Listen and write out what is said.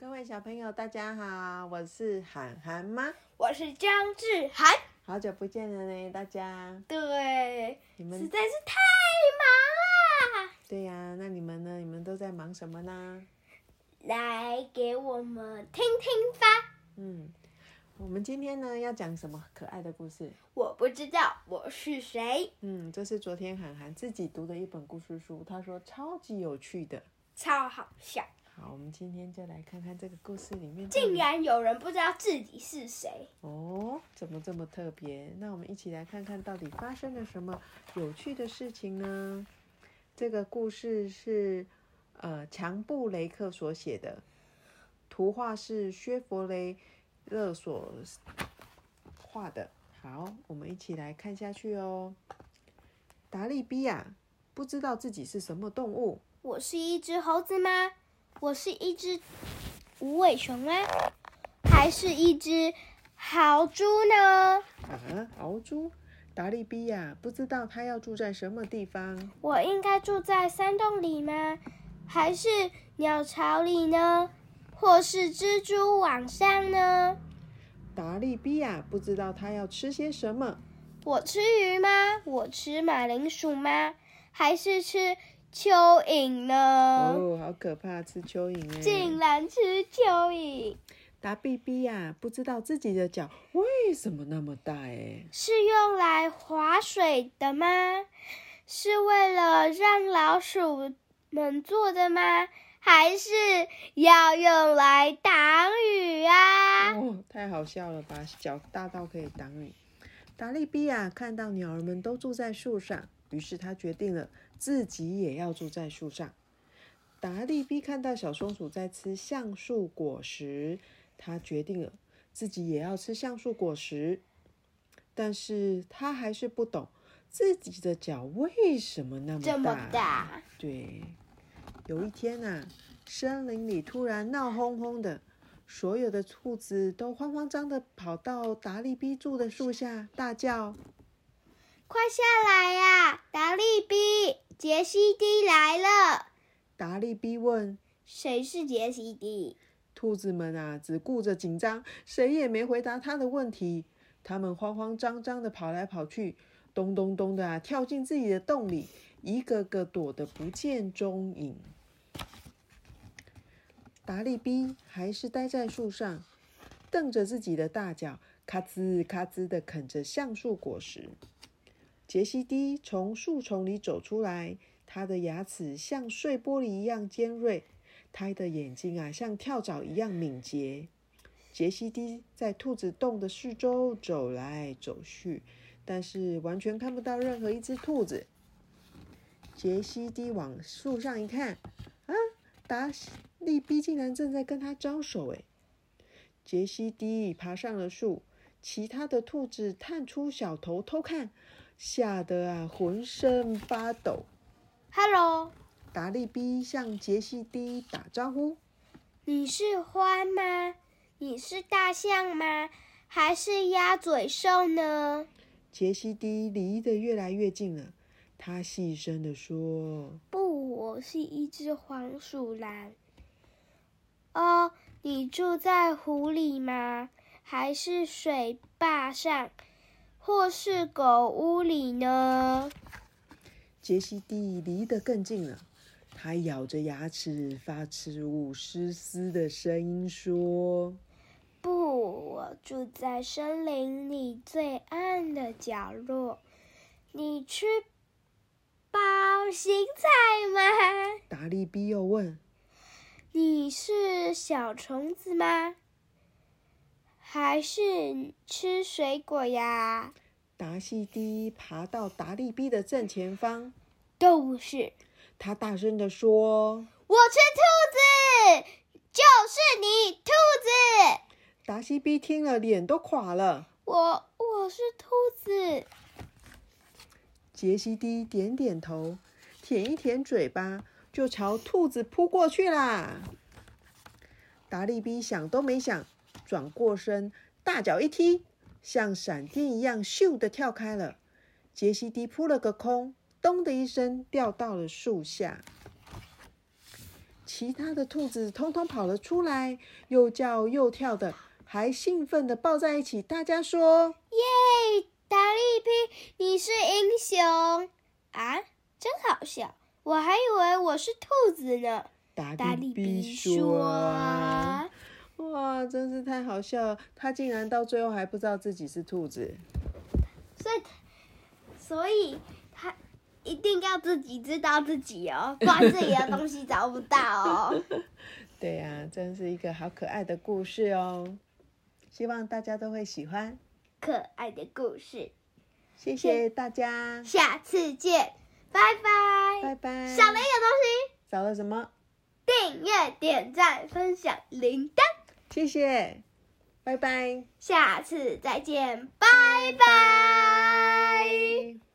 各位小朋友，大家好，我是涵涵妈，我是张志涵。好久不见了呢，大家。对，你们实在是太忙了。对呀、那你们呢？你们都在忙什么呢？来给我们听听吧。嗯，我们今天呢要讲什么可爱的故事？我不知道我是谁，嗯，这是昨天涵涵自己读的一本故事书，他说超级有趣的。超好笑。好，我们今天就来看看这个故事里面竟然有人不知道自己是谁。哦，怎么这么特别？那我们一起来看看到底发生了什么有趣的事情呢？这个故事是呃强布雷克所写的，图画是薛佛雷勒所画的。好，我们一起来看下去哦。达利比亚不知道自己是什么动物，我是一只猴子吗？我是一只无尾熊吗？还是一只豪猪呢？啊，豪猪。达利比亚不知道他要住在什么地方。我应该住在山洞里吗？还是鸟巢里呢？或是蜘蛛网上呢？达利比亚不知道他要吃些什么。我吃鱼吗？我吃马铃薯吗？还是吃蚯蚓呢？哦，好可怕，吃蚯蚓哎！竟然吃蚯蚓，达比比亚不知道自己的脚为什么那么大哎。是用来划水的吗？是为了让老鼠们做的吗？还是要用来挡雨啊？哦，太好笑了吧！脚大到可以挡雨。达利比亚看到鸟儿们都住在树上，于是他决定了自己也要住在树上。达利比看到小松鼠在吃橡树果实，他决定了自己也要吃橡树果实。但是他还是不懂自己的脚为什么那么大。这么大，对，有一天啊，森林里突然闹哄哄的，所有的兔子都慌慌张的跑到达利比住的树下，大叫快下来呀、杰西迪来了。：“达利比问谁是杰西迪？兔子们啊，只顾着紧张，谁也没回答他的问题。他们慌慌张张的跑来跑去，咚咚咚的啊，跳进自己的洞里，一个个躲得不见踪影。达利比还是待在树上，瞪着自己的大脚，咔吱咔吱的啃着橡树果实。杰西迪从树丛里走出来，他的牙齿像碎玻璃一样尖锐，他的眼睛啊像跳蚤一样敏捷。杰西迪在兔子洞的四周走来走去，但是完全看不到任何一只兔子。杰西迪往树上一看，啊，达利比竟然正在跟他招手！哎，杰西迪爬上了树，其他的兔子探出小头偷看，吓得啊浑身发抖。Hello，达利比向杰西迪打招呼。你是獾吗？你是大象吗？还是鸭嘴兽呢？杰西迪离得越来越近了，他细声地说不，我是一只黄鼠狼。哦，你住在湖里吗？还是水坝上，或是狗屋里呢？：“杰西蒂离得更近了。”他咬着牙齿，发出嘶嘶的声音说不，我住在森林里最暗的角落。你吃包心菜吗？：“达利比又问，你是小虫子吗？还是吃水果呀？达西迪爬到达利比的正前方，都是。他大声地说我吃兔子，就是你，兔子。：‘达西比听了，脸都垮了。我我是兔子。’杰西迪点点头，舔一舔嘴巴，就朝兔子扑过去啦。达利比想都没想，转过身，大脚一踢，像闪电一样咻的跳开了。杰西迪扑了个空，咚的一声掉到了树下。其他的兔子通通跑了出来，又叫又跳的，还兴奋的抱在一起。大家说：“耶，达利皮，你是英雄啊！真好笑，我还以为我是兔子呢。”达利比说：“哇，真是太好笑了！他竟然到最后还不知道自己是兔子。”所以，所以他一定要自己知道自己哦，不然自己的东西找不到哦。对呀，真是一个好可爱的故事哦，希望大家都会喜欢可爱的故事。谢谢大家，下次见，拜拜，拜拜。少了一个东西，少了什么？订阅、点赞、分享铃铛。谢谢。拜拜，下次再见，拜拜。